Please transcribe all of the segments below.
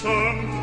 et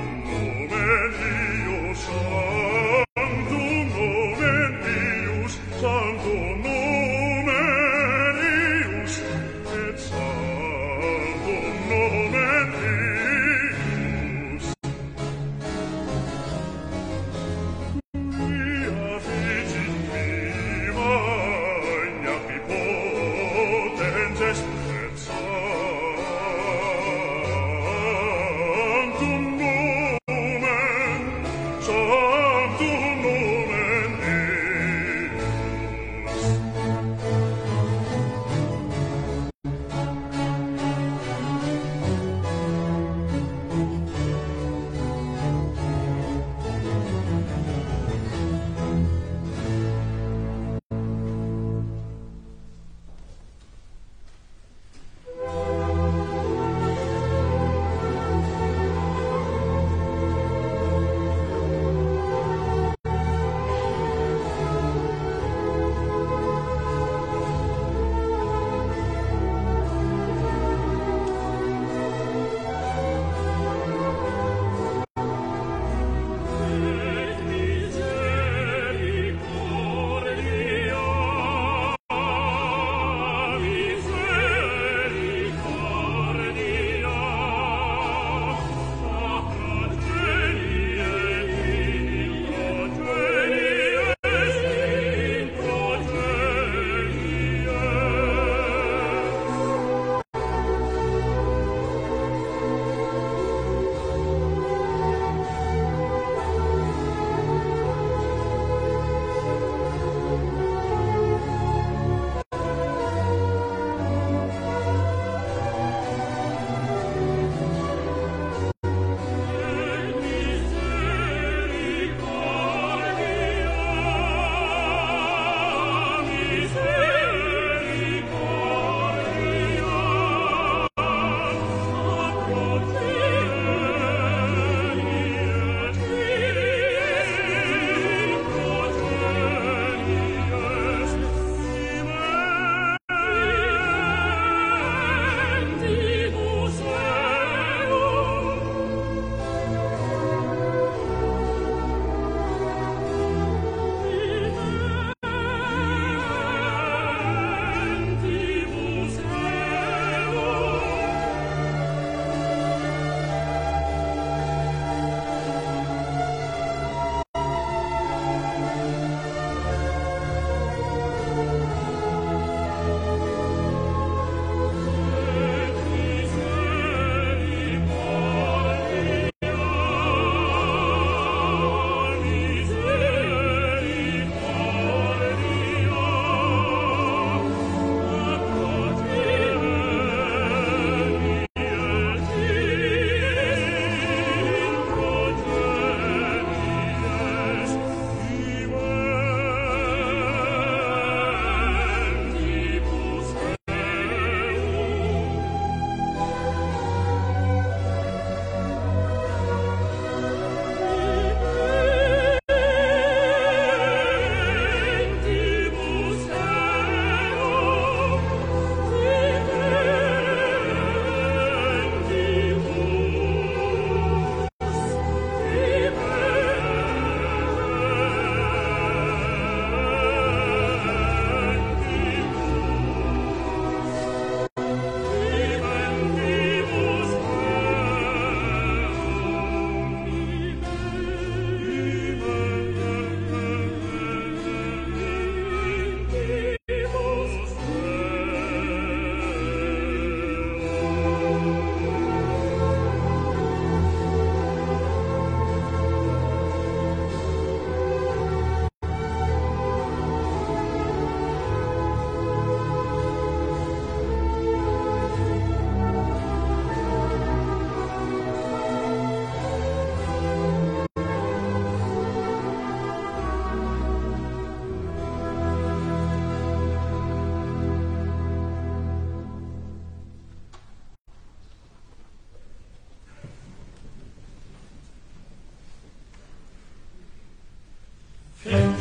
Thank